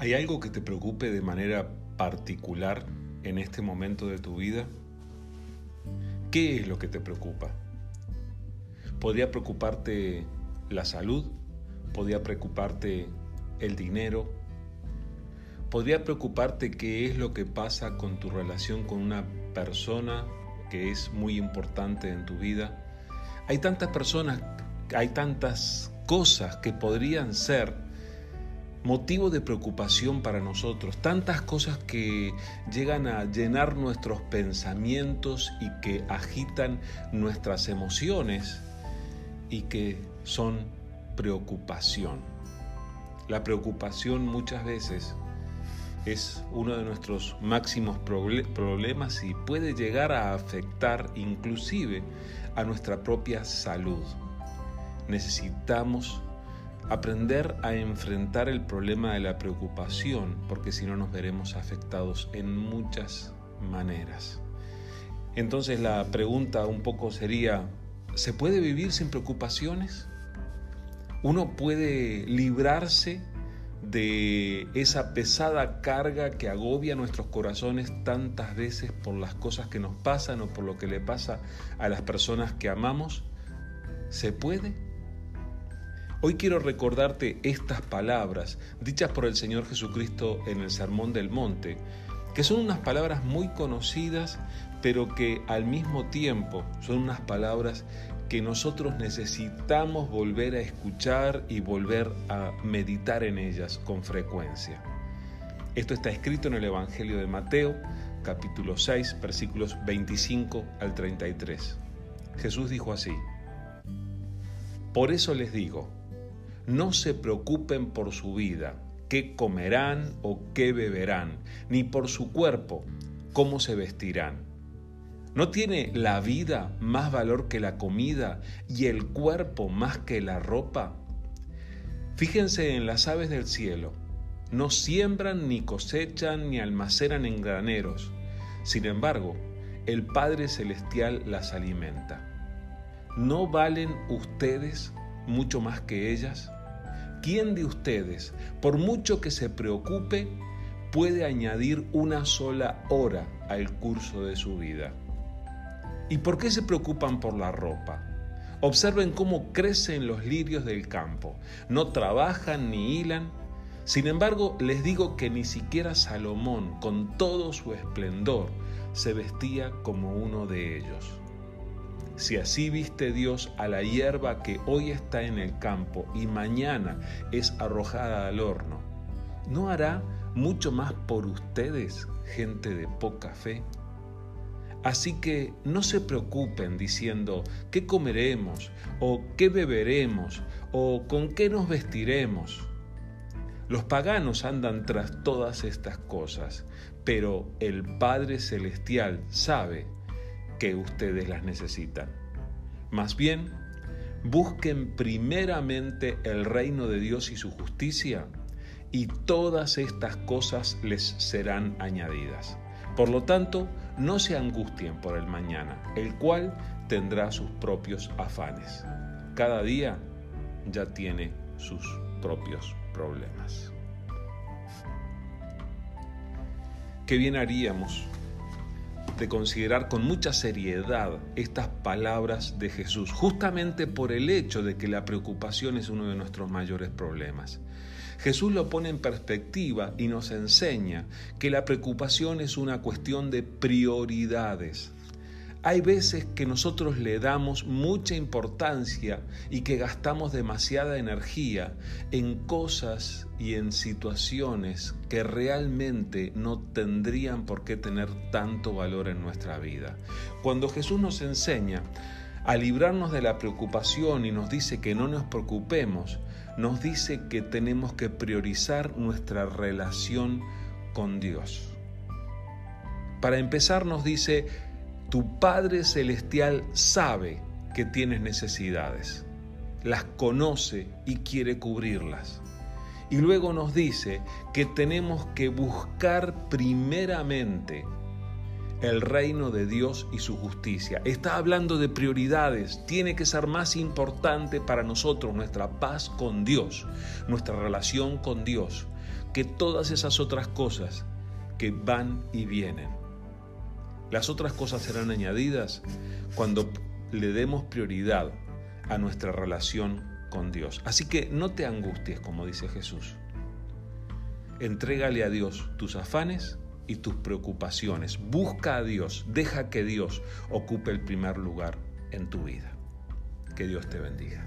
¿Hay algo que te preocupe de manera particular en este momento de tu vida? ¿Qué es lo que te preocupa? ¿Podría preocuparte la salud? ¿Podría preocuparte el dinero? ¿Podría preocuparte qué es lo que pasa con tu relación con una persona que es muy importante en tu vida? Hay tantas personas, hay tantas cosas que podrían ser motivo de preocupación para nosotros, tantas cosas que llegan a llenar nuestros pensamientos y que agitan nuestras emociones y que son preocupación. La preocupación muchas veces es uno de nuestros máximos problemas y puede llegar a afectar inclusive a nuestra propia salud. Necesitamos aprender a enfrentar el problema de la preocupación, porque si no nos veremos afectados en muchas maneras. Entonces la pregunta un poco sería, ¿se puede vivir sin preocupaciones? ¿Uno puede librarse de esa pesada carga que agobia nuestros corazones tantas veces por las cosas que nos pasan o por lo que le pasa a las personas que amamos? ¿Se puede? Hoy quiero recordarte estas palabras dichas por el Señor Jesucristo en el Sermón del Monte, que son unas palabras muy conocidas, pero que al mismo tiempo son unas palabras que nosotros necesitamos volver a escuchar y volver a meditar en ellas con frecuencia. Esto está escrito en el Evangelio de Mateo, capítulo 6, versículos 25 al 33. Jesús dijo así, Por eso les digo, no se preocupen por su vida, qué comerán o qué beberán, ni por su cuerpo, cómo se vestirán. ¿No tiene la vida más valor que la comida y el cuerpo más que la ropa? Fíjense en las aves del cielo. No siembran, ni cosechan, ni almacenan en graneros. Sin embargo, el Padre Celestial las alimenta. ¿No valen ustedes mucho más que ellas? ¿Quién de ustedes, por mucho que se preocupe, puede añadir una sola hora al curso de su vida? ¿Y por qué se preocupan por la ropa? Observen cómo crecen los lirios del campo. No trabajan ni hilan. Sin embargo, les digo que ni siquiera Salomón, con todo su esplendor, se vestía como uno de ellos. Si así viste Dios a la hierba que hoy está en el campo y mañana es arrojada al horno, ¿no hará mucho más por ustedes, gente de poca fe? Así que no se preocupen diciendo qué comeremos o qué beberemos o con qué nos vestiremos. Los paganos andan tras todas estas cosas, pero el Padre Celestial sabe que ustedes las necesitan. Más bien, busquen primeramente el reino de Dios y su justicia, y todas estas cosas les serán añadidas. Por lo tanto, no se angustien por el mañana, el cual tendrá sus propios afanes. Cada día ya tiene sus propios problemas. ¿Qué bien haríamos de considerar con mucha seriedad estas palabras de Jesús, justamente por el hecho de que la preocupación es uno de nuestros mayores problemas. Jesús lo pone en perspectiva y nos enseña que la preocupación es una cuestión de prioridades. Hay veces que nosotros le damos mucha importancia y que gastamos demasiada energía en cosas y en situaciones que realmente no tendrían por qué tener tanto valor en nuestra vida. Cuando Jesús nos enseña a librarnos de la preocupación y nos dice que no nos preocupemos, nos dice que tenemos que priorizar nuestra relación con Dios. Para empezar nos dice, tu Padre Celestial sabe que tienes necesidades, las conoce y quiere cubrirlas. Y luego nos dice que tenemos que buscar primeramente el reino de Dios y su justicia. Está hablando de prioridades. Tiene que ser más importante para nosotros nuestra paz con Dios, nuestra relación con Dios, que todas esas otras cosas que van y vienen. Las otras cosas serán añadidas cuando le demos prioridad a nuestra relación con Dios. Así que no te angusties, como dice Jesús. Entrégale a Dios tus afanes y tus preocupaciones. Busca a Dios, deja que Dios ocupe el primer lugar en tu vida. Que Dios te bendiga.